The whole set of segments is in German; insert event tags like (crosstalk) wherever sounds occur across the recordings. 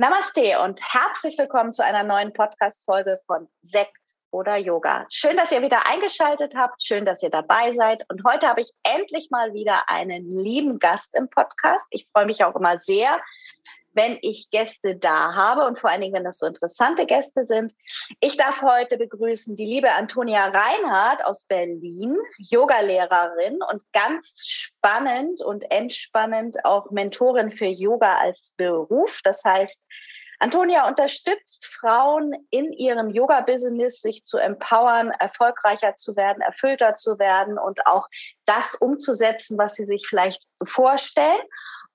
Namaste und herzlich willkommen zu einer neuen Podcast-Folge von Sekt oder Yoga. Schön, dass ihr wieder eingeschaltet habt. Schön, dass ihr dabei seid. Und heute habe ich endlich mal wieder einen lieben Gast im Podcast. Ich freue mich auch immer sehr, wenn ich Gäste da habe und vor allen Dingen, wenn das so interessante Gäste sind. Ich darf heute begrüßen die liebe Antonia Reinhardt aus Berlin, Yogalehrerin und ganz spannend und entspannend auch Mentorin für Yoga als Beruf. Das heißt, Antonia unterstützt Frauen in ihrem Yoga-Business, sich zu empowern, erfolgreicher zu werden, erfüllter zu werden und auch das umzusetzen, was sie sich vielleicht vorstellen.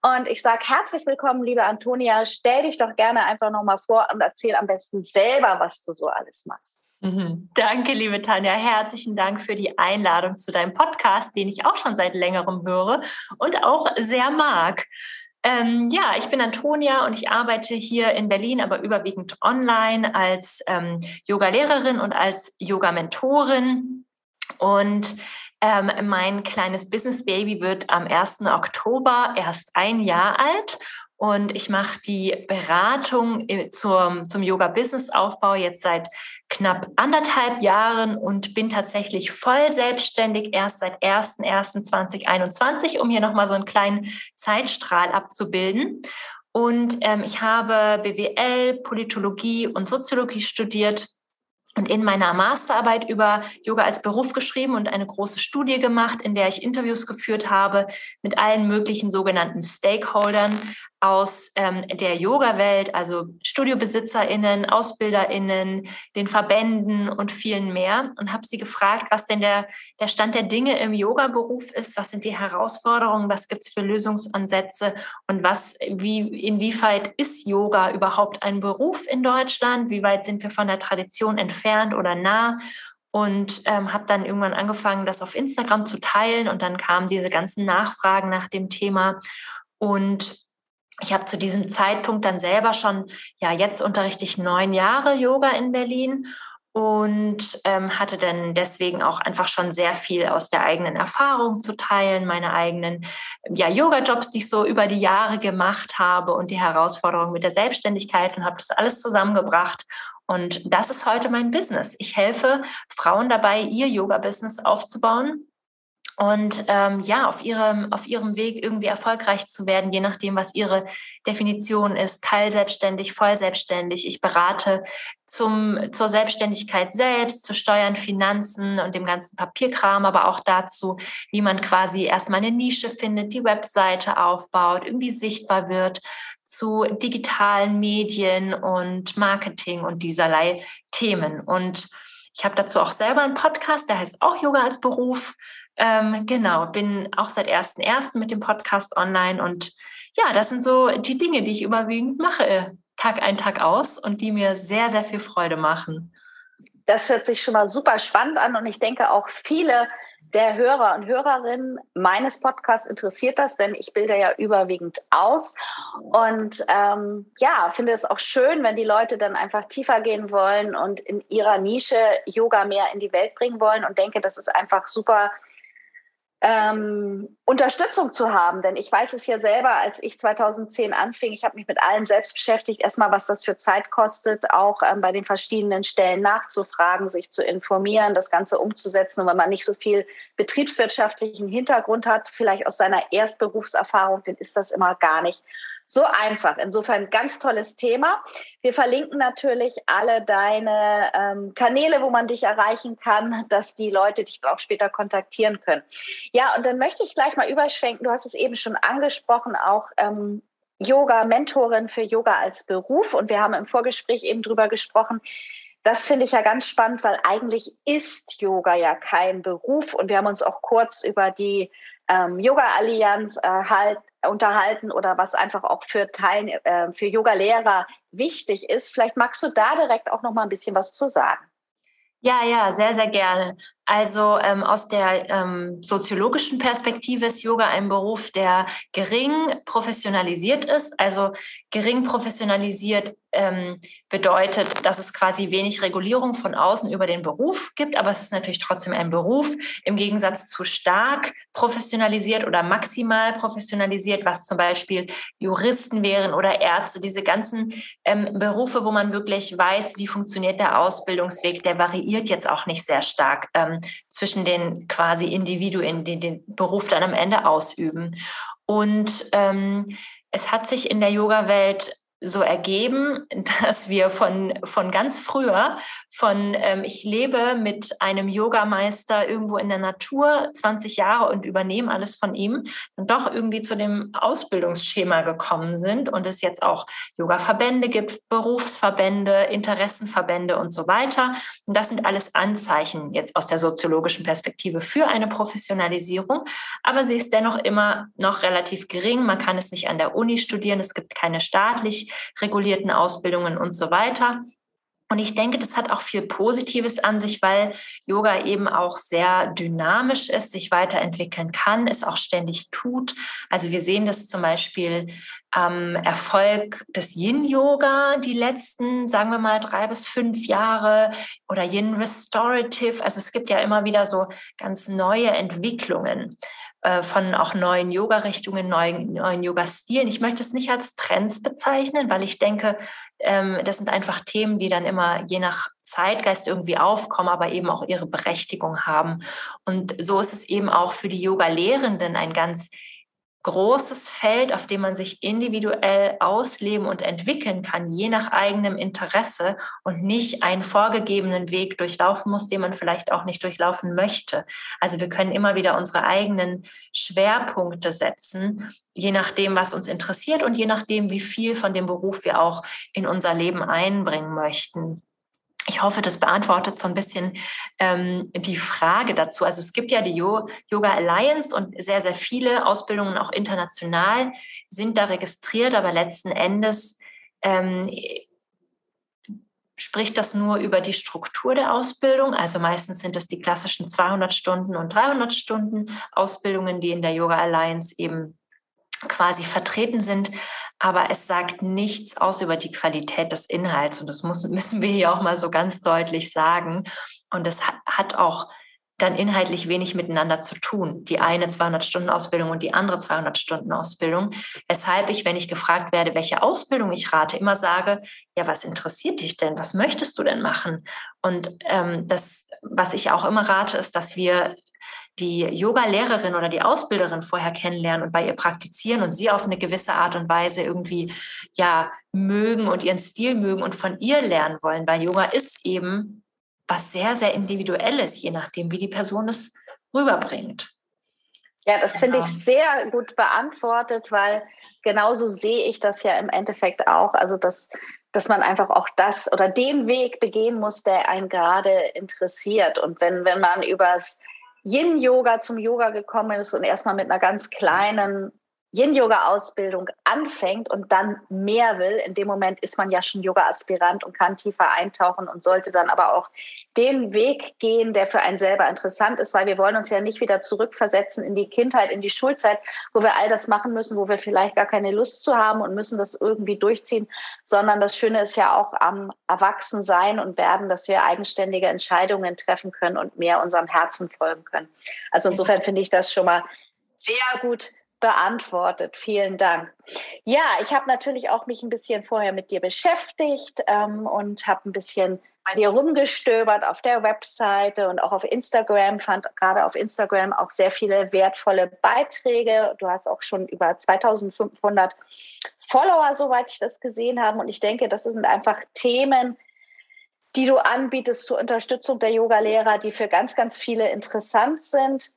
Und ich sage herzlich willkommen, liebe Antonia. Stell dich doch gerne einfach nochmal vor und erzähl am besten selber, was du so alles machst. Mhm. Danke, liebe Tanja. Herzlichen Dank für die Einladung zu deinem Podcast, den ich auch schon seit längerem höre und auch sehr mag. Ähm, ja, ich bin Antonia und ich arbeite hier in Berlin, aber überwiegend online als ähm, Yoga-Lehrerin und als Yoga-Mentorin. Und ähm, mein kleines Business Baby wird am 1. Oktober erst ein Jahr alt und ich mache die Beratung zum, zum Yoga-Business-Aufbau jetzt seit knapp anderthalb Jahren und bin tatsächlich voll selbstständig erst seit 01.01.2021, um hier nochmal so einen kleinen Zeitstrahl abzubilden. Und ähm, ich habe BWL, Politologie und Soziologie studiert und in meiner Masterarbeit über Yoga als Beruf geschrieben und eine große Studie gemacht, in der ich Interviews geführt habe mit allen möglichen sogenannten Stakeholdern aus ähm, der Yoga-Welt, also StudiobesitzerInnen, AusbilderInnen, den Verbänden und vielen mehr und habe sie gefragt, was denn der, der Stand der Dinge im Yoga-Beruf ist, was sind die Herausforderungen, was gibt es für Lösungsansätze und was, wie, inwieweit ist Yoga überhaupt ein Beruf in Deutschland, wie weit sind wir von der Tradition entfernt oder nah? Und ähm, habe dann irgendwann angefangen, das auf Instagram zu teilen und dann kamen diese ganzen Nachfragen nach dem Thema. Und ich habe zu diesem Zeitpunkt dann selber schon, ja, jetzt unterrichte ich neun Jahre Yoga in Berlin und ähm, hatte dann deswegen auch einfach schon sehr viel aus der eigenen Erfahrung zu teilen, meine eigenen ja, Yoga-Jobs, die ich so über die Jahre gemacht habe und die Herausforderungen mit der Selbstständigkeit und habe das alles zusammengebracht. Und das ist heute mein Business. Ich helfe Frauen dabei, ihr Yoga-Business aufzubauen und ähm, ja, auf ihrem, auf ihrem Weg irgendwie erfolgreich zu werden, je nachdem, was ihre Definition ist, teilselbstständig, vollselbstständig. Ich berate zum, zur Selbstständigkeit selbst, zu Steuern, Finanzen und dem ganzen Papierkram, aber auch dazu, wie man quasi erstmal eine Nische findet, die Webseite aufbaut, irgendwie sichtbar wird, zu digitalen Medien und Marketing und dieserlei Themen. Und ich habe dazu auch selber einen Podcast, der heißt auch Yoga als Beruf. Ähm, genau, bin auch seit 1.1. mit dem Podcast online und ja, das sind so die Dinge, die ich überwiegend mache, Tag ein, Tag aus und die mir sehr, sehr viel Freude machen. Das hört sich schon mal super spannend an und ich denke auch viele der Hörer und Hörerinnen meines Podcasts interessiert das, denn ich bilde ja überwiegend aus. Und ähm, ja, finde es auch schön, wenn die Leute dann einfach tiefer gehen wollen und in ihrer Nische Yoga mehr in die Welt bringen wollen und denke, das ist einfach super ähm, Unterstützung zu haben. Denn ich weiß es ja selber, als ich 2010 anfing, ich habe mich mit allem selbst beschäftigt, erstmal, was das für Zeit kostet, auch ähm, bei den verschiedenen Stellen nachzufragen, sich zu informieren, das Ganze umzusetzen. Und wenn man nicht so viel betriebswirtschaftlichen Hintergrund hat, vielleicht aus seiner Erstberufserfahrung, dann ist das immer gar nicht so einfach. Insofern ganz tolles Thema. Wir verlinken natürlich alle deine ähm, Kanäle, wo man dich erreichen kann, dass die Leute dich auch später kontaktieren können. Ja, und dann möchte ich gleich mal überschwenken. Du hast es eben schon angesprochen, auch ähm, Yoga-Mentorin für Yoga als Beruf. Und wir haben im Vorgespräch eben drüber gesprochen, das finde ich ja ganz spannend, weil eigentlich ist Yoga ja kein Beruf und wir haben uns auch kurz über die ähm, Yoga-Allianz äh, halt unterhalten oder was einfach auch für, Teil, äh, für Yoga-Lehrer wichtig ist. Vielleicht magst du da direkt auch noch mal ein bisschen was zu sagen. Ja, ja, sehr, sehr gerne. Also ähm, aus der ähm, soziologischen Perspektive ist Yoga ein Beruf, der gering professionalisiert ist. Also gering professionalisiert ähm, bedeutet, dass es quasi wenig Regulierung von außen über den Beruf gibt, aber es ist natürlich trotzdem ein Beruf im Gegensatz zu stark professionalisiert oder maximal professionalisiert, was zum Beispiel Juristen wären oder Ärzte, diese ganzen ähm, Berufe, wo man wirklich weiß, wie funktioniert der Ausbildungsweg, der variiert jetzt auch nicht sehr stark. Ähm, zwischen den quasi Individuen, die den Beruf dann am Ende ausüben. Und ähm, es hat sich in der Yoga-Welt so ergeben, (laughs) dass wir von, von ganz früher, von ähm, ich lebe mit einem Yogameister irgendwo in der Natur 20 Jahre und übernehme alles von ihm, dann doch irgendwie zu dem Ausbildungsschema gekommen sind und es jetzt auch Yoga-Verbände gibt, Berufsverbände, Interessenverbände und so weiter. Und das sind alles Anzeichen jetzt aus der soziologischen Perspektive für eine Professionalisierung, aber sie ist dennoch immer noch relativ gering. Man kann es nicht an der Uni studieren, es gibt keine staatlich regulierten Ausbildungen und so weiter. Und ich denke, das hat auch viel Positives an sich, weil Yoga eben auch sehr dynamisch ist, sich weiterentwickeln kann, es auch ständig tut. Also wir sehen das zum Beispiel am Erfolg des Yin-Yoga die letzten, sagen wir mal, drei bis fünf Jahre oder Yin Restorative. Also es gibt ja immer wieder so ganz neue Entwicklungen. Äh, von auch neuen Yoga-Richtungen, neuen, neuen Yoga-Stilen. Ich möchte es nicht als Trends bezeichnen, weil ich denke, ähm, das sind einfach Themen, die dann immer je nach Zeitgeist irgendwie aufkommen, aber eben auch ihre Berechtigung haben. Und so ist es eben auch für die Yoga-Lehrenden ein ganz großes Feld, auf dem man sich individuell ausleben und entwickeln kann, je nach eigenem Interesse und nicht einen vorgegebenen Weg durchlaufen muss, den man vielleicht auch nicht durchlaufen möchte. Also wir können immer wieder unsere eigenen Schwerpunkte setzen, je nachdem, was uns interessiert und je nachdem, wie viel von dem Beruf wir auch in unser Leben einbringen möchten. Ich hoffe, das beantwortet so ein bisschen ähm, die Frage dazu. Also es gibt ja die Yoga Alliance und sehr, sehr viele Ausbildungen auch international sind da registriert, aber letzten Endes ähm, spricht das nur über die Struktur der Ausbildung. Also meistens sind es die klassischen 200 Stunden und 300 Stunden Ausbildungen, die in der Yoga Alliance eben quasi vertreten sind, aber es sagt nichts aus über die Qualität des Inhalts und das muss, (laughs) müssen wir hier auch mal so ganz deutlich sagen. Und es hat auch dann inhaltlich wenig miteinander zu tun. Die eine 200-Stunden-Ausbildung und die andere 200-Stunden-Ausbildung. Weshalb ich, wenn ich gefragt werde, welche Ausbildung ich rate, immer sage, ja, was interessiert dich denn? Was möchtest du denn machen? Und ähm, das, was ich auch immer rate, ist, dass wir die Yoga-Lehrerin oder die Ausbilderin vorher kennenlernen und bei ihr praktizieren und sie auf eine gewisse Art und Weise irgendwie ja mögen und ihren Stil mögen und von ihr lernen wollen, weil Yoga ist eben was sehr, sehr individuelles, je nachdem, wie die Person es rüberbringt. Ja, das finde ich genau. sehr gut beantwortet, weil genauso sehe ich das ja im Endeffekt auch. Also, dass, dass man einfach auch das oder den Weg begehen muss, der einen gerade interessiert. Und wenn, wenn man übers Yin-Yoga zum Yoga gekommen ist und erstmal mit einer ganz kleinen Yin-Yoga-Ausbildung anfängt und dann mehr will, in dem Moment ist man ja schon Yoga-Aspirant und kann tiefer eintauchen und sollte dann aber auch den Weg gehen, der für einen selber interessant ist, weil wir wollen uns ja nicht wieder zurückversetzen in die Kindheit, in die Schulzeit, wo wir all das machen müssen, wo wir vielleicht gar keine Lust zu haben und müssen das irgendwie durchziehen, sondern das Schöne ist ja auch am Erwachsensein und werden, dass wir eigenständige Entscheidungen treffen können und mehr unserem Herzen folgen können. Also insofern finde ich das schon mal sehr gut beantwortet. Vielen Dank. Ja, ich habe natürlich auch mich ein bisschen vorher mit dir beschäftigt ähm, und habe ein bisschen bei dir rumgestöbert auf der Webseite und auch auf Instagram, fand gerade auf Instagram auch sehr viele wertvolle Beiträge. Du hast auch schon über 2500 Follower, soweit ich das gesehen habe. Und ich denke, das sind einfach Themen, die du anbietest zur Unterstützung der Yoga-Lehrer, die für ganz, ganz viele interessant sind.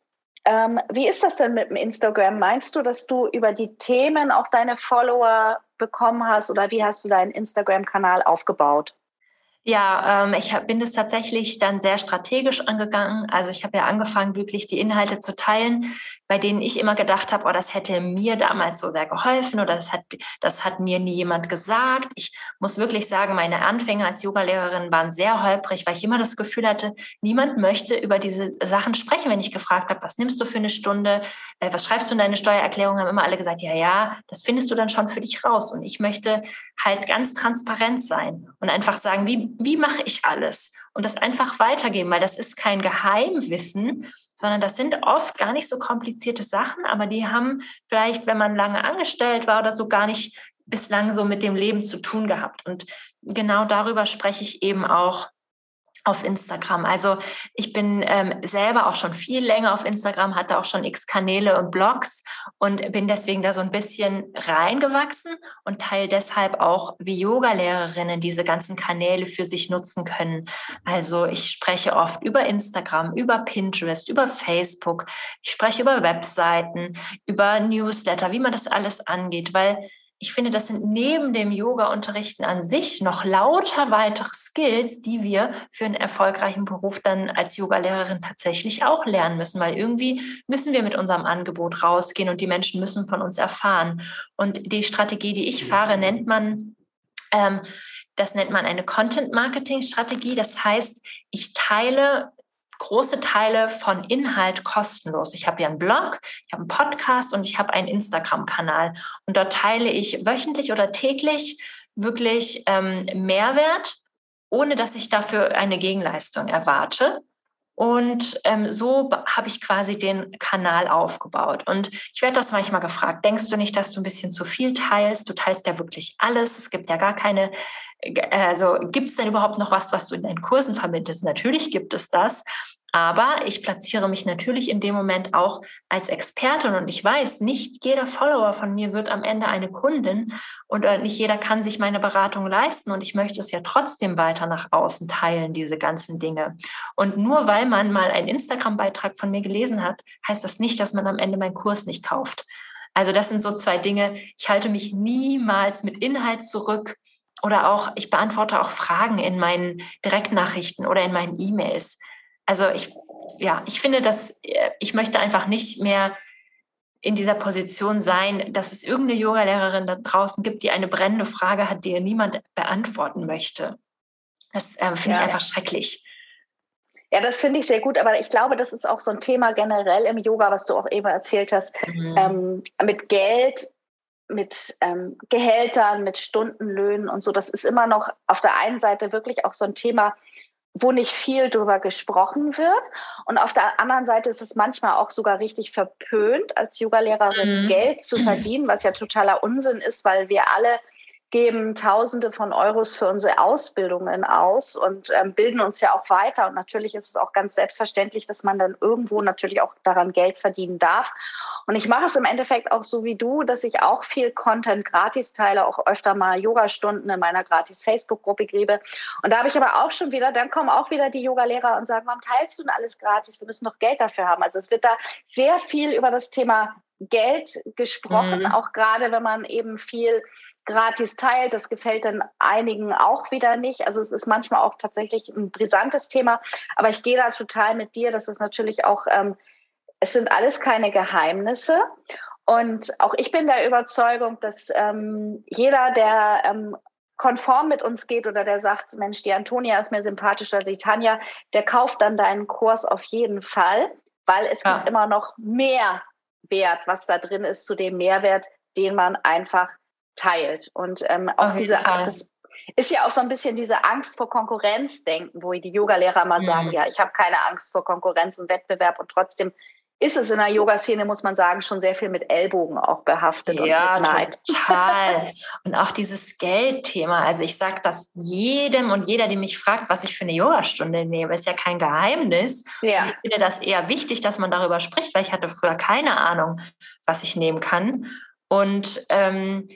Ähm, wie ist das denn mit dem Instagram? Meinst du, dass du über die Themen auch deine Follower bekommen hast oder wie hast du deinen Instagram-Kanal aufgebaut? Ja, ähm, ich hab, bin es tatsächlich dann sehr strategisch angegangen. Also ich habe ja angefangen, wirklich die Inhalte zu teilen, bei denen ich immer gedacht habe, oh, das hätte mir damals so sehr geholfen oder das hat, das hat mir nie jemand gesagt. Ich muss wirklich sagen, meine Anfänge als Yogalehrerin waren sehr holprig, weil ich immer das Gefühl hatte, niemand möchte über diese Sachen sprechen. Wenn ich gefragt habe, was nimmst du für eine Stunde, äh, was schreibst du in deine Steuererklärung, haben immer alle gesagt, ja, ja, das findest du dann schon für dich raus. Und ich möchte halt ganz transparent sein und einfach sagen, wie, wie mache ich alles? Und das einfach weitergeben, weil das ist kein Geheimwissen, sondern das sind oft gar nicht so komplizierte Sachen, aber die haben vielleicht, wenn man lange angestellt war oder so, gar nicht bislang so mit dem Leben zu tun gehabt. Und genau darüber spreche ich eben auch auf Instagram. Also ich bin ähm, selber auch schon viel länger auf Instagram, hatte auch schon x Kanäle und Blogs und bin deswegen da so ein bisschen reingewachsen und teile deshalb auch, wie Yoga-Lehrerinnen diese ganzen Kanäle für sich nutzen können. Also ich spreche oft über Instagram, über Pinterest, über Facebook, ich spreche über Webseiten, über Newsletter, wie man das alles angeht, weil ich finde, das sind neben dem Yoga-Unterrichten an sich noch lauter weitere Skills, die wir für einen erfolgreichen Beruf dann als Yogalehrerin tatsächlich auch lernen müssen, weil irgendwie müssen wir mit unserem Angebot rausgehen und die Menschen müssen von uns erfahren. Und die Strategie, die ich fahre, nennt man ähm, das nennt man eine Content-Marketing-Strategie. Das heißt, ich teile große Teile von Inhalt kostenlos. Ich habe ja einen Blog, ich habe einen Podcast und ich habe einen Instagram-Kanal. Und dort teile ich wöchentlich oder täglich wirklich ähm, Mehrwert, ohne dass ich dafür eine Gegenleistung erwarte. Und ähm, so habe ich quasi den Kanal aufgebaut. Und ich werde das manchmal gefragt, denkst du nicht, dass du ein bisschen zu viel teilst? Du teilst ja wirklich alles. Es gibt ja gar keine, also gibt es denn überhaupt noch was, was du in deinen Kursen vermittelst? Natürlich gibt es das. Aber ich platziere mich natürlich in dem Moment auch als Expertin und ich weiß, nicht jeder Follower von mir wird am Ende eine Kundin und äh, nicht jeder kann sich meine Beratung leisten und ich möchte es ja trotzdem weiter nach außen teilen, diese ganzen Dinge. Und nur weil man mal einen Instagram-Beitrag von mir gelesen hat, heißt das nicht, dass man am Ende meinen Kurs nicht kauft. Also das sind so zwei Dinge. Ich halte mich niemals mit Inhalt zurück oder auch, ich beantworte auch Fragen in meinen Direktnachrichten oder in meinen E-Mails also ich, ja, ich finde, dass äh, ich möchte einfach nicht mehr in dieser Position sein, dass es irgendeine Yogalehrerin da draußen gibt, die eine brennende Frage hat, die niemand beantworten möchte. Das äh, finde ja, ich einfach ja. schrecklich. Ja, das finde ich sehr gut, aber ich glaube, das ist auch so ein Thema generell im Yoga, was du auch eben erzählt hast, mhm. ähm, mit Geld, mit ähm, Gehältern, mit Stundenlöhnen und so. Das ist immer noch auf der einen Seite wirklich auch so ein Thema, wo nicht viel drüber gesprochen wird. Und auf der anderen Seite ist es manchmal auch sogar richtig verpönt, als Yogalehrerin mhm. Geld zu verdienen, was ja totaler Unsinn ist, weil wir alle geben Tausende von Euros für unsere Ausbildungen aus und ähm, bilden uns ja auch weiter. Und natürlich ist es auch ganz selbstverständlich, dass man dann irgendwo natürlich auch daran Geld verdienen darf. Und ich mache es im Endeffekt auch so wie du, dass ich auch viel Content gratis teile, auch öfter mal Yoga-Stunden in meiner gratis Facebook-Gruppe gebe. Und da habe ich aber auch schon wieder, dann kommen auch wieder die Yoga-Lehrer und sagen, warum teilst du denn alles gratis? Wir müssen noch Geld dafür haben. Also es wird da sehr viel über das Thema Geld gesprochen, mhm. auch gerade wenn man eben viel gratis teilt. Das gefällt dann einigen auch wieder nicht. Also es ist manchmal auch tatsächlich ein brisantes Thema. Aber ich gehe da total mit dir. Das ist natürlich auch, ähm, es sind alles keine Geheimnisse. Und auch ich bin der Überzeugung, dass ähm, jeder, der ähm, konform mit uns geht oder der sagt, Mensch, die Antonia ist mir sympathisch oder die Tanja, der kauft dann deinen Kurs auf jeden Fall, weil es ja. gibt immer noch mehr Wert, was da drin ist, zu dem Mehrwert, den man einfach teilt. Und ähm, auch okay, diese Angst ist ja auch so ein bisschen diese Angst vor Konkurrenz denken, wo die Yogalehrer mal mhm. sagen, ja, ich habe keine Angst vor Konkurrenz und Wettbewerb und trotzdem ist es in der Yoga-Szene, muss man sagen, schon sehr viel mit Ellbogen auch behaftet ja, und mit Neid. total. (laughs) und auch dieses Geldthema. Also ich sage das jedem und jeder, die mich fragt, was ich für eine Yogastunde nehme, ist ja kein Geheimnis. Ja. Ich finde das eher wichtig, dass man darüber spricht, weil ich hatte früher keine Ahnung, was ich nehmen kann. Und ähm,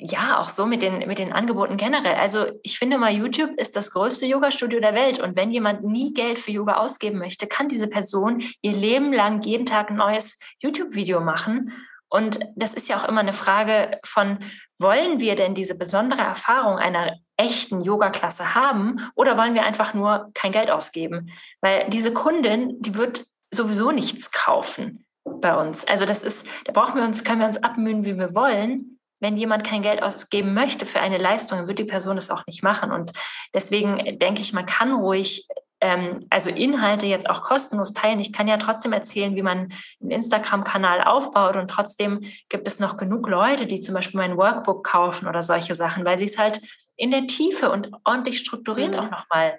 ja, auch so mit den, mit den Angeboten generell. Also ich finde mal, YouTube ist das größte Yoga-Studio der Welt. Und wenn jemand nie Geld für Yoga ausgeben möchte, kann diese Person ihr Leben lang jeden Tag ein neues YouTube-Video machen Und das ist ja auch immer eine Frage von, wollen wir denn diese besondere Erfahrung einer echten Yoga-Klasse haben oder wollen wir einfach nur kein Geld ausgeben? Weil diese Kundin, die wird sowieso nichts kaufen bei uns. Also das ist, da brauchen wir uns, können wir uns abmühen, wie wir wollen. Wenn jemand kein Geld ausgeben möchte für eine Leistung, dann wird die Person das auch nicht machen. Und deswegen denke ich, man kann ruhig ähm, also Inhalte jetzt auch kostenlos teilen. Ich kann ja trotzdem erzählen, wie man einen Instagram-Kanal aufbaut und trotzdem gibt es noch genug Leute, die zum Beispiel mein Workbook kaufen oder solche Sachen, weil sie es halt in der Tiefe und ordentlich strukturiert mhm. auch nochmal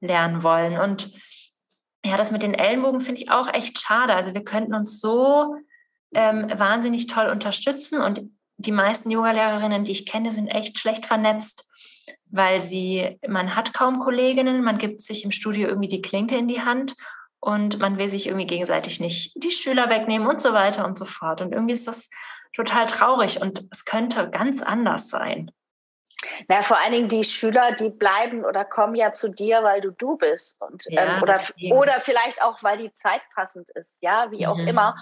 lernen wollen. Und ja, das mit den Ellenbogen finde ich auch echt schade. Also wir könnten uns so ähm, wahnsinnig toll unterstützen und die meisten Yoga-Lehrerinnen, die ich kenne, sind echt schlecht vernetzt weil sie, man hat kaum Kolleginnen, man gibt sich im Studio irgendwie die Klinke in die Hand und man will sich irgendwie gegenseitig nicht die Schüler wegnehmen und so weiter und so fort. Und irgendwie ist das total traurig und es könnte ganz anders sein. Na, vor allen Dingen die Schüler, die bleiben oder kommen ja zu dir, weil du du bist. Und, ja, ähm, oder, oder vielleicht auch, weil die Zeit passend ist, ja, wie auch mhm. immer.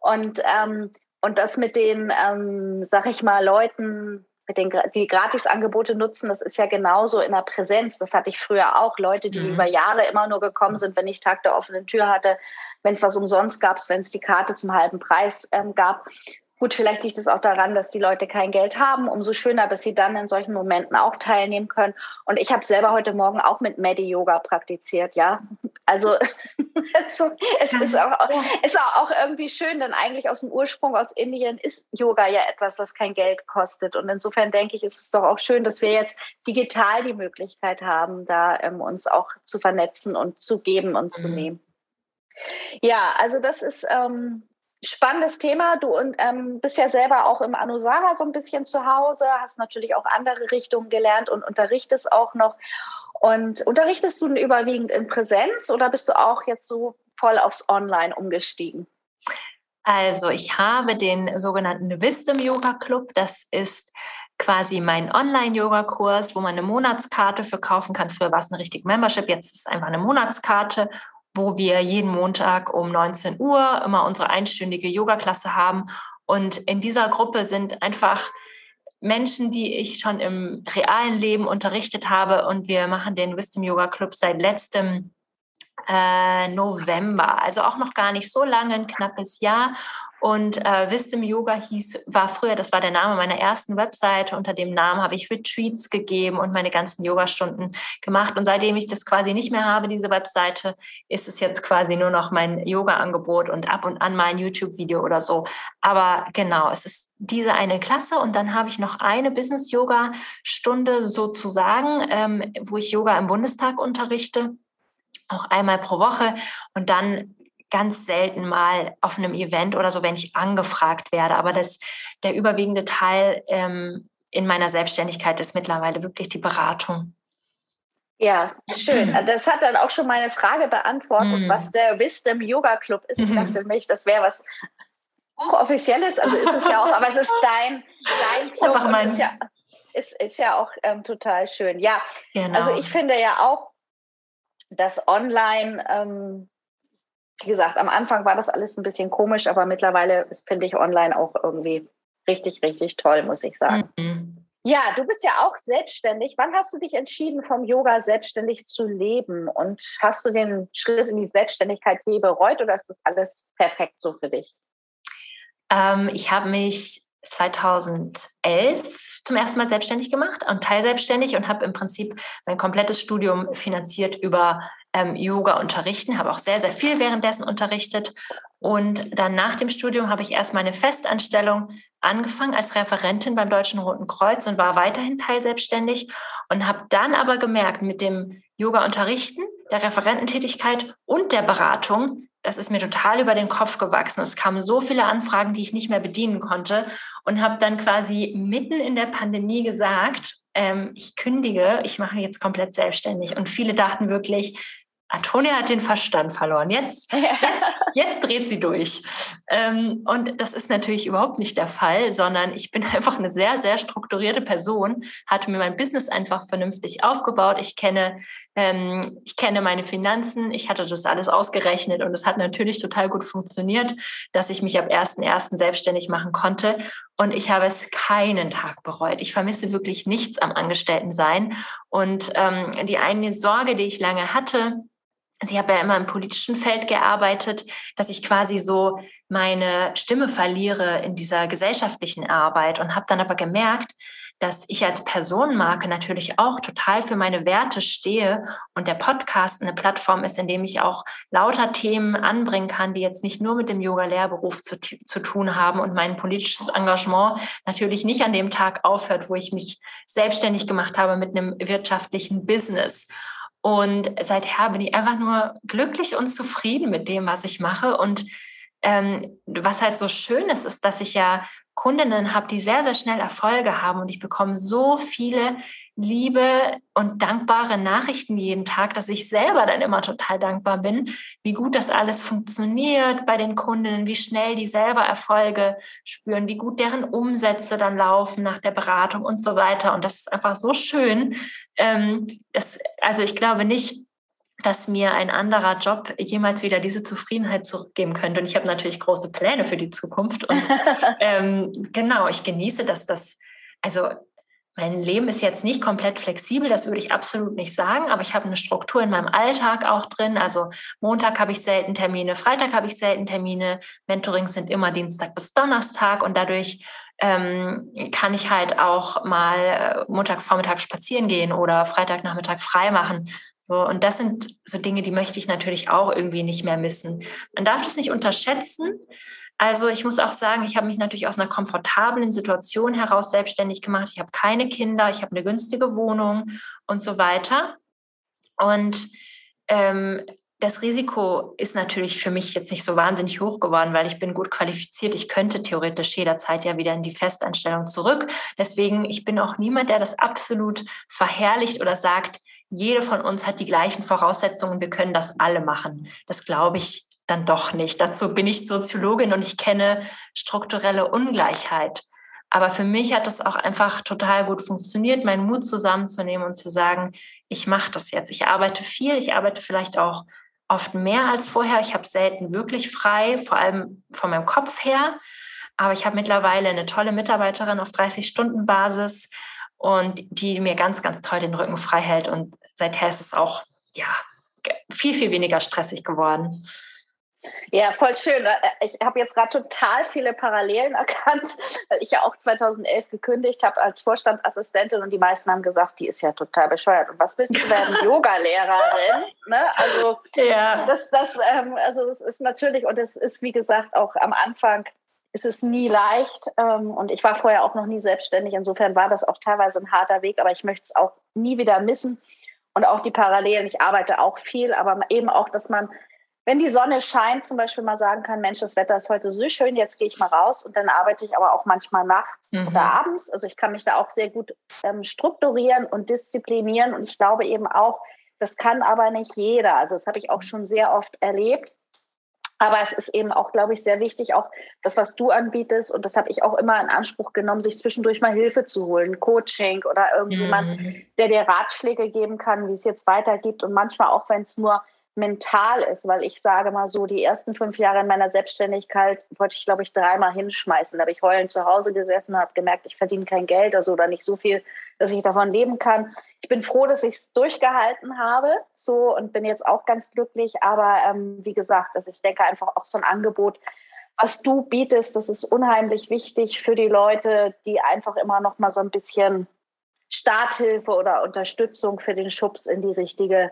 Und, ähm, und das mit den, ähm, sag ich mal, Leuten, mit den, die Gratisangebote nutzen, das ist ja genauso in der Präsenz. Das hatte ich früher auch. Leute, die mhm. über Jahre immer nur gekommen sind, wenn ich Tag der offenen Tür hatte, wenn es was umsonst gab, wenn es die Karte zum halben Preis ähm, gab. Gut, vielleicht liegt es auch daran, dass die Leute kein Geld haben. Umso schöner, dass sie dann in solchen Momenten auch teilnehmen können. Und ich habe selber heute Morgen auch mit Medi-Yoga praktiziert, ja. Also (laughs) es, ist, auch, ist auch irgendwie schön, denn eigentlich aus dem Ursprung aus Indien ist Yoga ja etwas, was kein Geld kostet. Und insofern denke ich, ist es doch auch schön, dass wir jetzt digital die Möglichkeit haben, da ähm, uns auch zu vernetzen und zu geben und zu mhm. nehmen. Ja, also das ist ähm, spannendes Thema. Du ähm, bist ja selber auch im Anusara so ein bisschen zu Hause, hast natürlich auch andere Richtungen gelernt und unterrichtest auch noch. Und unterrichtest du überwiegend in Präsenz oder bist du auch jetzt so voll aufs Online umgestiegen? Also ich habe den sogenannten Wisdom Yoga Club. Das ist quasi mein Online-Yoga-Kurs, wo man eine Monatskarte für kaufen kann. Früher war es eine richtige Membership, jetzt ist es einfach eine Monatskarte wo wir jeden Montag um 19 Uhr immer unsere einstündige Yoga-Klasse haben. Und in dieser Gruppe sind einfach Menschen, die ich schon im realen Leben unterrichtet habe. Und wir machen den Wisdom Yoga Club seit letztem äh, November, also auch noch gar nicht so lange, ein knappes Jahr. Und äh, Wisdom Yoga hieß, war früher, das war der Name meiner ersten Webseite. Unter dem Namen habe ich Retreats gegeben und meine ganzen Yogastunden gemacht. Und seitdem ich das quasi nicht mehr habe, diese Webseite, ist es jetzt quasi nur noch mein Yoga-Angebot und ab und an mal ein YouTube-Video oder so. Aber genau, es ist diese eine Klasse und dann habe ich noch eine Business-Yoga-Stunde sozusagen, ähm, wo ich Yoga im Bundestag unterrichte auch einmal pro Woche und dann ganz selten mal auf einem Event oder so, wenn ich angefragt werde. Aber das, der überwiegende Teil ähm, in meiner Selbstständigkeit ist mittlerweile wirklich die Beratung. Ja, schön. Das hat dann auch schon meine Frage beantwortet, mm. was der Wisdom Yoga Club ist. Ich dachte mich, das wäre was hochoffizielles, also ist es ja auch, aber es ist dein, dein Club. Einfach mein ist, ja, ist, ist ja auch ähm, total schön. Ja, genau. also ich finde ja auch, dass online ähm, wie gesagt, am Anfang war das alles ein bisschen komisch, aber mittlerweile finde ich online auch irgendwie richtig, richtig toll, muss ich sagen. Mhm. Ja, du bist ja auch selbstständig. Wann hast du dich entschieden, vom Yoga selbstständig zu leben? Und hast du den Schritt in die Selbstständigkeit je bereut oder ist das alles perfekt so für dich? Ähm, ich habe mich 2011 zum ersten Mal selbstständig gemacht und teilselbstständig und habe im Prinzip mein komplettes Studium finanziert über ähm, Yoga unterrichten, habe auch sehr, sehr viel währenddessen unterrichtet. Und dann nach dem Studium habe ich erst meine Festanstellung angefangen als Referentin beim Deutschen Roten Kreuz und war weiterhin teilselbstständig und habe dann aber gemerkt, mit dem Yoga unterrichten, der Referententätigkeit und der Beratung, das ist mir total über den Kopf gewachsen. Es kamen so viele Anfragen, die ich nicht mehr bedienen konnte und habe dann quasi mitten in der Pandemie gesagt, ähm, ich kündige, ich mache jetzt komplett selbstständig. Und viele dachten wirklich, Antonia hat den Verstand verloren. Jetzt, (laughs) jetzt, jetzt dreht sie durch. Ähm, und das ist natürlich überhaupt nicht der Fall, sondern ich bin (laughs) einfach eine sehr, sehr strukturierte Person, hatte mir mein Business einfach vernünftig aufgebaut. Ich kenne, ähm, ich kenne meine Finanzen. Ich hatte das alles ausgerechnet und es hat natürlich total gut funktioniert, dass ich mich ab 1.1. selbstständig machen konnte. Und ich habe es keinen Tag bereut. Ich vermisse wirklich nichts am Angestelltensein. Und ähm, die eine Sorge, die ich lange hatte, also ich habe ja immer im politischen Feld gearbeitet, dass ich quasi so meine Stimme verliere in dieser gesellschaftlichen Arbeit und habe dann aber gemerkt, dass ich als Personenmarke natürlich auch total für meine Werte stehe und der Podcast eine Plattform ist, in dem ich auch lauter Themen anbringen kann, die jetzt nicht nur mit dem Yoga-Lehrberuf zu, zu tun haben und mein politisches Engagement natürlich nicht an dem Tag aufhört, wo ich mich selbstständig gemacht habe mit einem wirtschaftlichen Business. Und seither bin ich einfach nur glücklich und zufrieden mit dem, was ich mache. Und ähm, was halt so schön ist, ist, dass ich ja Kundinnen habe, die sehr, sehr schnell Erfolge haben. Und ich bekomme so viele liebe und dankbare Nachrichten jeden Tag, dass ich selber dann immer total dankbar bin, wie gut das alles funktioniert bei den Kundinnen, wie schnell die selber Erfolge spüren, wie gut deren Umsätze dann laufen nach der Beratung und so weiter. Und das ist einfach so schön. Ähm, das, also ich glaube nicht, dass mir ein anderer Job jemals wieder diese Zufriedenheit zurückgeben könnte. Und ich habe natürlich große Pläne für die Zukunft. Und (laughs) ähm, genau, ich genieße, dass das, also mein Leben ist jetzt nicht komplett flexibel, das würde ich absolut nicht sagen, aber ich habe eine Struktur in meinem Alltag auch drin. Also Montag habe ich selten Termine, Freitag habe ich selten Termine, Mentorings sind immer Dienstag bis Donnerstag und dadurch ähm, kann ich halt auch mal äh, Montagvormittag spazieren gehen oder Freitagnachmittag frei machen. So, und das sind so Dinge, die möchte ich natürlich auch irgendwie nicht mehr missen. Man darf das nicht unterschätzen. Also ich muss auch sagen, ich habe mich natürlich aus einer komfortablen Situation heraus selbstständig gemacht. Ich habe keine Kinder, ich habe eine günstige Wohnung und so weiter. Und ähm, das Risiko ist natürlich für mich jetzt nicht so wahnsinnig hoch geworden, weil ich bin gut qualifiziert. Ich könnte theoretisch jederzeit ja wieder in die Festanstellung zurück. Deswegen, ich bin auch niemand, der das absolut verherrlicht oder sagt, jede von uns hat die gleichen Voraussetzungen, wir können das alle machen. Das glaube ich dann doch nicht. Dazu bin ich Soziologin und ich kenne strukturelle Ungleichheit. Aber für mich hat es auch einfach total gut funktioniert, meinen Mut zusammenzunehmen und zu sagen, ich mache das jetzt. Ich arbeite viel, ich arbeite vielleicht auch oft mehr als vorher. Ich habe selten wirklich frei, vor allem von meinem Kopf her. Aber ich habe mittlerweile eine tolle Mitarbeiterin auf 30-Stunden-Basis und die mir ganz, ganz toll den Rücken frei hält. Und seither ist es auch ja, viel, viel weniger stressig geworden. Ja, voll schön. Äh, ich habe jetzt gerade total viele Parallelen (laughs) erkannt, weil ich ja auch 2011 gekündigt habe als Vorstandsassistentin und die meisten haben gesagt, die ist ja total bescheuert. Und was willst du werden? (laughs) Yoga-Lehrerin? Ne? Also, ja. das, das, ähm, also das ist natürlich, und es ist wie gesagt auch am Anfang ist es nie leicht. Ähm, und ich war vorher auch noch nie selbstständig. Insofern war das auch teilweise ein harter Weg, aber ich möchte es auch nie wieder missen. Und auch die Parallelen, ich arbeite auch viel, aber eben auch, dass man, wenn die Sonne scheint, zum Beispiel mal sagen kann, Mensch, das Wetter ist heute so schön, jetzt gehe ich mal raus und dann arbeite ich aber auch manchmal nachts mhm. oder abends. Also ich kann mich da auch sehr gut ähm, strukturieren und disziplinieren. Und ich glaube eben auch, das kann aber nicht jeder. Also das habe ich auch schon sehr oft erlebt aber es ist eben auch, glaube ich, sehr wichtig, auch das, was du anbietest. Und das habe ich auch immer in Anspruch genommen, sich zwischendurch mal Hilfe zu holen, Coaching oder irgendjemand, mhm. der dir Ratschläge geben kann, wie es jetzt weitergeht. Und manchmal auch, wenn es nur mental ist, weil ich sage mal so, die ersten fünf Jahre in meiner Selbstständigkeit wollte ich, glaube ich, dreimal hinschmeißen. Da habe ich heulend zu Hause gesessen habe gemerkt, ich verdiene kein Geld also oder nicht so viel, dass ich davon leben kann. Ich bin froh, dass ich es durchgehalten habe, so und bin jetzt auch ganz glücklich. Aber ähm, wie gesagt, also ich denke einfach auch so ein Angebot, was du bietest, das ist unheimlich wichtig für die Leute, die einfach immer noch mal so ein bisschen Starthilfe oder Unterstützung für den Schubs in die richtige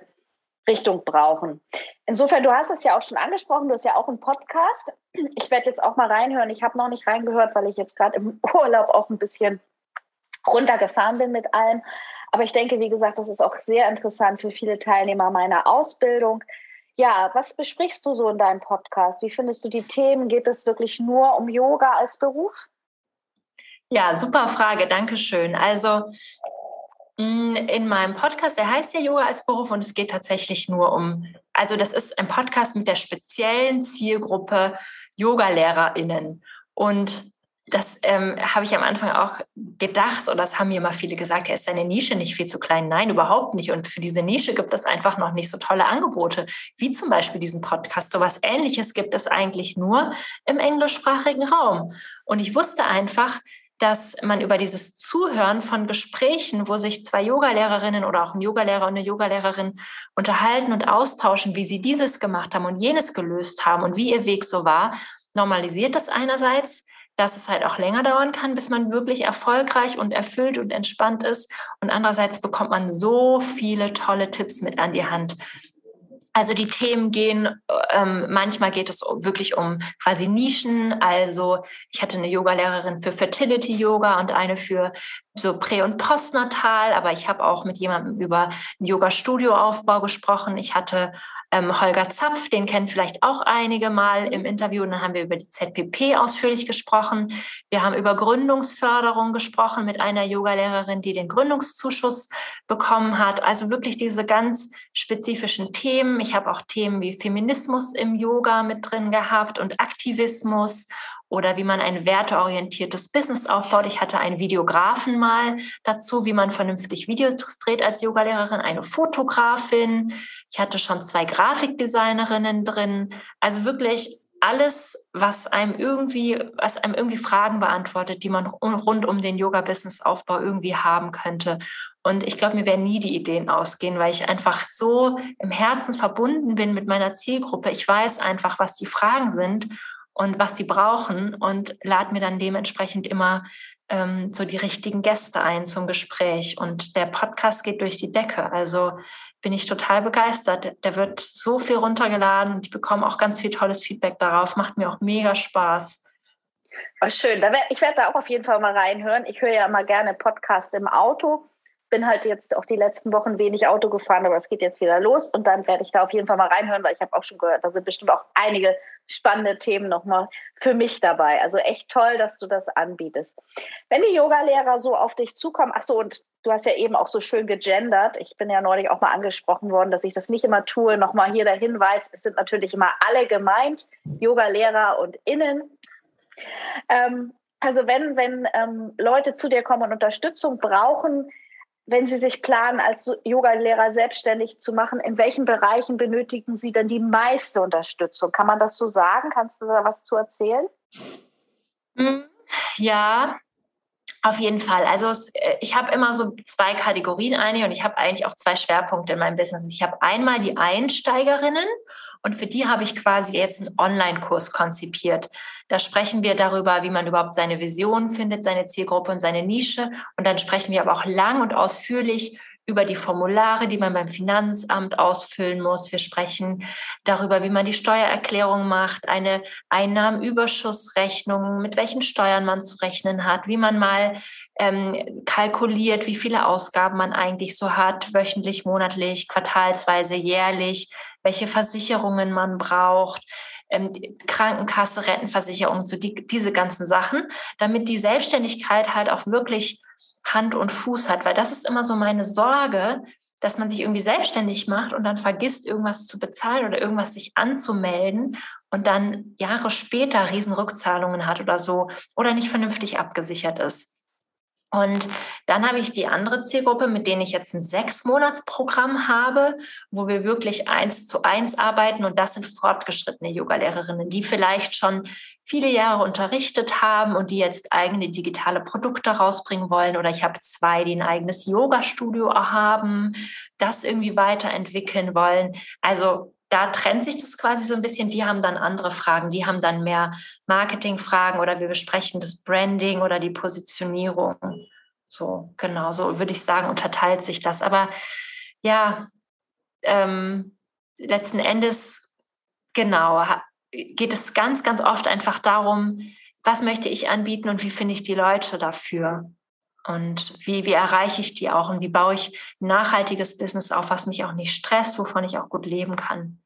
Richtung brauchen. Insofern, du hast es ja auch schon angesprochen, du hast ja auch einen Podcast. Ich werde jetzt auch mal reinhören. Ich habe noch nicht reingehört, weil ich jetzt gerade im (laughs) Urlaub auch ein bisschen runtergefahren bin mit allem. Aber ich denke, wie gesagt, das ist auch sehr interessant für viele Teilnehmer meiner Ausbildung. Ja, was besprichst du so in deinem Podcast? Wie findest du die Themen? Geht es wirklich nur um Yoga als Beruf? Ja, super Frage, Dankeschön. Also in meinem Podcast, der heißt ja Yoga als Beruf und es geht tatsächlich nur um also das ist ein Podcast mit der speziellen Zielgruppe Yoga-LehrerInnen. Und das ähm, habe ich am Anfang auch gedacht, oder das haben mir immer viele gesagt, ja, ist deine Nische nicht viel zu klein? Nein, überhaupt nicht. Und für diese Nische gibt es einfach noch nicht so tolle Angebote, wie zum Beispiel diesen Podcast. So was Ähnliches gibt es eigentlich nur im englischsprachigen Raum. Und ich wusste einfach, dass man über dieses Zuhören von Gesprächen, wo sich zwei Yogalehrerinnen oder auch ein Yogalehrer und eine Yogalehrerin unterhalten und austauschen, wie sie dieses gemacht haben und jenes gelöst haben und wie ihr Weg so war, normalisiert das einerseits, dass es halt auch länger dauern kann, bis man wirklich erfolgreich und erfüllt und entspannt ist. Und andererseits bekommt man so viele tolle Tipps mit an die Hand, also die Themen gehen, ähm, manchmal geht es wirklich um quasi Nischen. Also ich hatte eine Yogalehrerin für Fertility Yoga und eine für so prä- und postnatal, aber ich habe auch mit jemandem über einen Yoga-Studio-Aufbau gesprochen. Ich hatte ähm, Holger Zapf, den kennen vielleicht auch einige mal im Interview. Dann haben wir über die ZPP ausführlich gesprochen. Wir haben über Gründungsförderung gesprochen mit einer Yogalehrerin, die den Gründungszuschuss bekommen hat. Also wirklich diese ganz spezifischen Themen. Ich habe auch Themen wie Feminismus im Yoga mit drin gehabt und Aktivismus oder wie man ein werteorientiertes Business aufbaut. Ich hatte einen Videografen mal dazu, wie man vernünftig Videos dreht als Yogalehrerin, eine Fotografin. Ich hatte schon zwei Grafikdesignerinnen drin. Also wirklich alles, was einem irgendwie, was einem irgendwie Fragen beantwortet, die man rund um den Yoga-Business-Aufbau irgendwie haben könnte. Und ich glaube, mir werden nie die Ideen ausgehen, weil ich einfach so im Herzen verbunden bin mit meiner Zielgruppe. Ich weiß einfach, was die Fragen sind und was sie brauchen und lade mir dann dementsprechend immer ähm, so die richtigen Gäste ein zum Gespräch. Und der Podcast geht durch die Decke. Also bin ich total begeistert. Der wird so viel runtergeladen und ich bekomme auch ganz viel tolles Feedback darauf. Macht mir auch mega Spaß. Oh, schön. Ich werde da auch auf jeden Fall mal reinhören. Ich höre ja immer gerne Podcast im Auto bin halt jetzt auch die letzten Wochen wenig Auto gefahren, aber es geht jetzt wieder los und dann werde ich da auf jeden Fall mal reinhören, weil ich habe auch schon gehört, da sind bestimmt auch einige spannende Themen nochmal für mich dabei. Also echt toll, dass du das anbietest. Wenn die Yogalehrer so auf dich zukommen, ach so, und du hast ja eben auch so schön gegendert. Ich bin ja neulich auch mal angesprochen worden, dass ich das nicht immer tue. Nochmal hier der Hinweis, es sind natürlich immer alle gemeint, Yogalehrer und Innen. Ähm, also wenn, wenn ähm, Leute zu dir kommen und Unterstützung brauchen, wenn Sie sich planen, als Yogalehrer selbstständig zu machen, in welchen Bereichen benötigen Sie denn die meiste Unterstützung? Kann man das so sagen? Kannst du da was zu erzählen? Hm, ja, auf jeden Fall. Also es, äh, ich habe immer so zwei Kategorien einig und ich habe eigentlich auch zwei Schwerpunkte in meinem Business. Ich habe einmal die Einsteigerinnen und für die habe ich quasi jetzt einen Online-Kurs konzipiert. Da sprechen wir darüber, wie man überhaupt seine Vision findet, seine Zielgruppe und seine Nische. Und dann sprechen wir aber auch lang und ausführlich über die Formulare, die man beim Finanzamt ausfüllen muss. Wir sprechen darüber, wie man die Steuererklärung macht, eine Einnahmenüberschussrechnung, mit welchen Steuern man zu rechnen hat, wie man mal ähm, kalkuliert, wie viele Ausgaben man eigentlich so hat, wöchentlich, monatlich, quartalsweise, jährlich, welche Versicherungen man braucht. Ähm, Krankenkasse, Rentenversicherung, so die, diese ganzen Sachen, damit die Selbstständigkeit halt auch wirklich Hand und Fuß hat, weil das ist immer so meine Sorge, dass man sich irgendwie selbstständig macht und dann vergisst, irgendwas zu bezahlen oder irgendwas sich anzumelden und dann Jahre später Riesenrückzahlungen hat oder so oder nicht vernünftig abgesichert ist. Und dann habe ich die andere Zielgruppe, mit denen ich jetzt ein Sechsmonatsprogramm habe, wo wir wirklich eins zu eins arbeiten. Und das sind fortgeschrittene Yogalehrerinnen, die vielleicht schon viele Jahre unterrichtet haben und die jetzt eigene digitale Produkte rausbringen wollen. Oder ich habe zwei, die ein eigenes Yoga-Studio haben, das irgendwie weiterentwickeln wollen. Also da trennt sich das quasi so ein bisschen. Die haben dann andere Fragen, die haben dann mehr Marketingfragen oder wir besprechen das Branding oder die Positionierung. So, genau, so würde ich sagen, unterteilt sich das. Aber ja, ähm, letzten Endes, genau, geht es ganz, ganz oft einfach darum, was möchte ich anbieten und wie finde ich die Leute dafür? Und wie, wie erreiche ich die auch und wie baue ich ein nachhaltiges Business auf, was mich auch nicht stresst, wovon ich auch gut leben kann.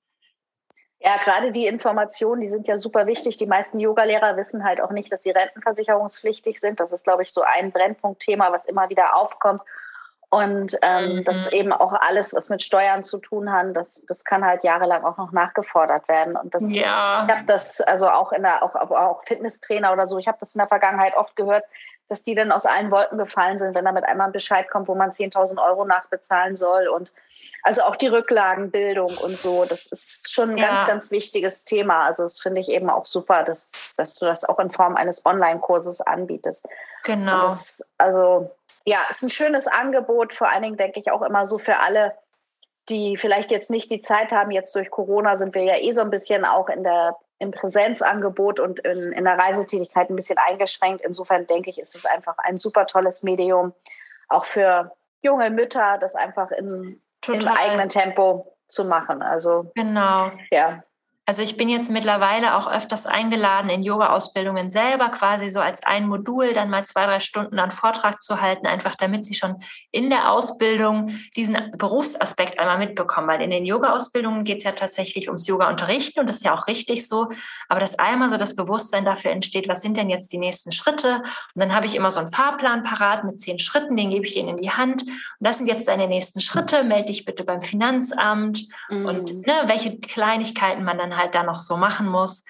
Ja, gerade die Informationen, die sind ja super wichtig. Die meisten Yogalehrer wissen halt auch nicht, dass sie rentenversicherungspflichtig sind. Das ist, glaube ich, so ein Brennpunktthema, was immer wieder aufkommt. Und ähm, mhm. das eben auch alles, was mit Steuern zu tun hat, das, das kann halt jahrelang auch noch nachgefordert werden. Und das, ja. ich habe das also auch in der, auch, auch Fitnesstrainer oder so, ich habe das in der Vergangenheit oft gehört, dass die dann aus allen Wolken gefallen sind, wenn damit einmal ein Bescheid kommt, wo man 10.000 Euro nachbezahlen soll. Und also auch die Rücklagenbildung und so, das ist schon ein ja. ganz, ganz wichtiges Thema. Also das finde ich eben auch super, dass, dass du das auch in Form eines Online-Kurses anbietest. Genau. Das, also ja, ist ein schönes Angebot, vor allen Dingen denke ich auch immer so für alle, die vielleicht jetzt nicht die Zeit haben. Jetzt durch Corona sind wir ja eh so ein bisschen auch in der, im Präsenzangebot und in, in der Reisetätigkeit ein bisschen eingeschränkt. Insofern denke ich, ist es einfach ein super tolles Medium, auch für junge Mütter, das einfach in, im eigenen Tempo zu machen. Also genau. Ja. Also ich bin jetzt mittlerweile auch öfters eingeladen, in Yoga-Ausbildungen selber quasi so als ein Modul dann mal zwei, drei Stunden einen Vortrag zu halten, einfach damit sie schon in der Ausbildung diesen Berufsaspekt einmal mitbekommen. Weil in den Yoga-Ausbildungen geht es ja tatsächlich ums Yoga-Unterrichten und das ist ja auch richtig so. Aber dass einmal so das Bewusstsein dafür entsteht, was sind denn jetzt die nächsten Schritte? Und dann habe ich immer so einen Fahrplan parat mit zehn Schritten, den gebe ich ihnen in die Hand. Und das sind jetzt deine nächsten Schritte. Melde dich bitte beim Finanzamt mhm. und ne, welche Kleinigkeiten man dann halt da noch so machen muss.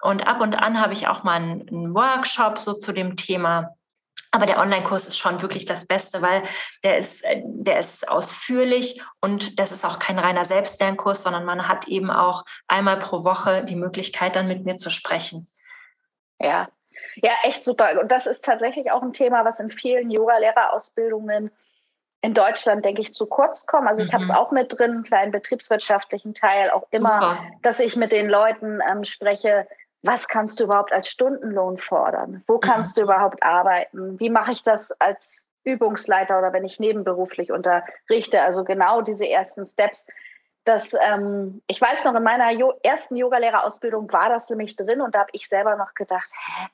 Und ab und an habe ich auch mal einen, Workshop so zu dem Thema. Aber der Online-Kurs ist schon wirklich das Beste, weil der ist, äh, der ist ausführlich und das ist auch kein reiner Selbstlernkurs, sondern man hat eben auch einmal pro Woche die Möglichkeit, dann mit mir zu sprechen. Ja, ja, echt super. Und das ist tatsächlich auch ein Thema, was in vielen Yoga-Lehrerausbildungen in Deutschland, denke ich, zu kurz kommen. Also ich habe es mhm. auch mit drin, einen kleinen betriebswirtschaftlichen Teil, auch immer, Super. dass ich mit den Leuten ähm, spreche, was kannst du überhaupt als Stundenlohn fordern? Wo mhm. kannst mhm. du überhaupt arbeiten? Wie mache ich das als Übungsleiter oder wenn ich nebenberuflich unterrichte? Also genau diese ersten Steps. Das, ähm, ich weiß noch, in meiner jo ersten Yogalehrerausbildung war das nämlich drin und da habe ich selber noch gedacht, hä,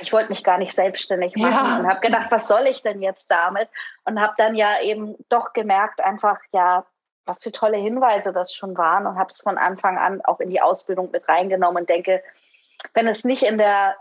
ich wollte mich gar nicht selbstständig machen ja. und habe gedacht, was soll ich denn jetzt damit? Und habe dann ja eben doch gemerkt, einfach, ja, was für tolle Hinweise das schon waren und habe es von Anfang an auch in die Ausbildung mit reingenommen und denke, wenn es nicht in der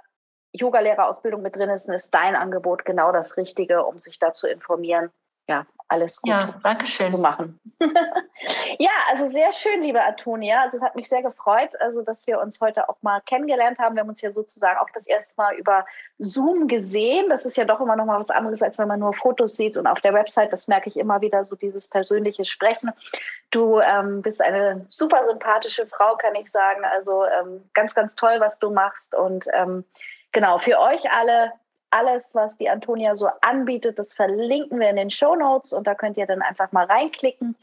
Yogalehrerausbildung mit drin ist, dann ist dein Angebot genau das Richtige, um sich da zu informieren ja, alles gut ja, danke schön. zu machen. (laughs) ja, also sehr schön, liebe Antonia. Also es hat mich sehr gefreut, also dass wir uns heute auch mal kennengelernt haben. Wir haben uns ja sozusagen auch das erste Mal über Zoom gesehen. Das ist ja doch immer noch mal was anderes, als wenn man nur Fotos sieht. Und auf der Website, das merke ich immer wieder, so dieses persönliche Sprechen. Du ähm, bist eine super sympathische Frau, kann ich sagen. Also ähm, ganz, ganz toll, was du machst. Und ähm, genau, für euch alle alles, was die Antonia so anbietet, das verlinken wir in den Show Notes und da könnt ihr dann einfach mal reinklicken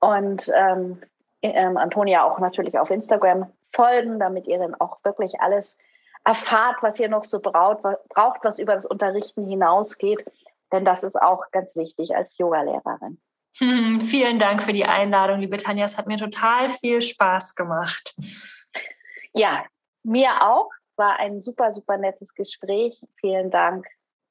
und ähm, ähm, Antonia auch natürlich auf Instagram folgen, damit ihr dann auch wirklich alles erfahrt, was ihr noch so braucht, braucht, was über das Unterrichten hinausgeht. Denn das ist auch ganz wichtig als Yogalehrerin. Hm, vielen Dank für die Einladung, liebe Tanja. Es hat mir total viel Spaß gemacht. Ja, mir auch war ein super, super nettes Gespräch. Vielen Dank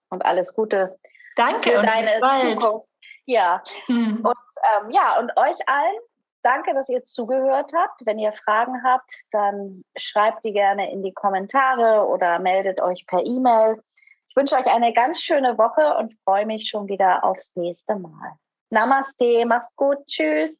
und alles Gute. Danke für deine Zukunft. Ja. Hm. Und ähm, ja, und euch allen danke, dass ihr zugehört habt. Wenn ihr Fragen habt, dann schreibt die gerne in die Kommentare oder meldet euch per E-Mail. Ich wünsche euch eine ganz schöne Woche und freue mich schon wieder aufs nächste Mal. Namaste, mach's gut, tschüss.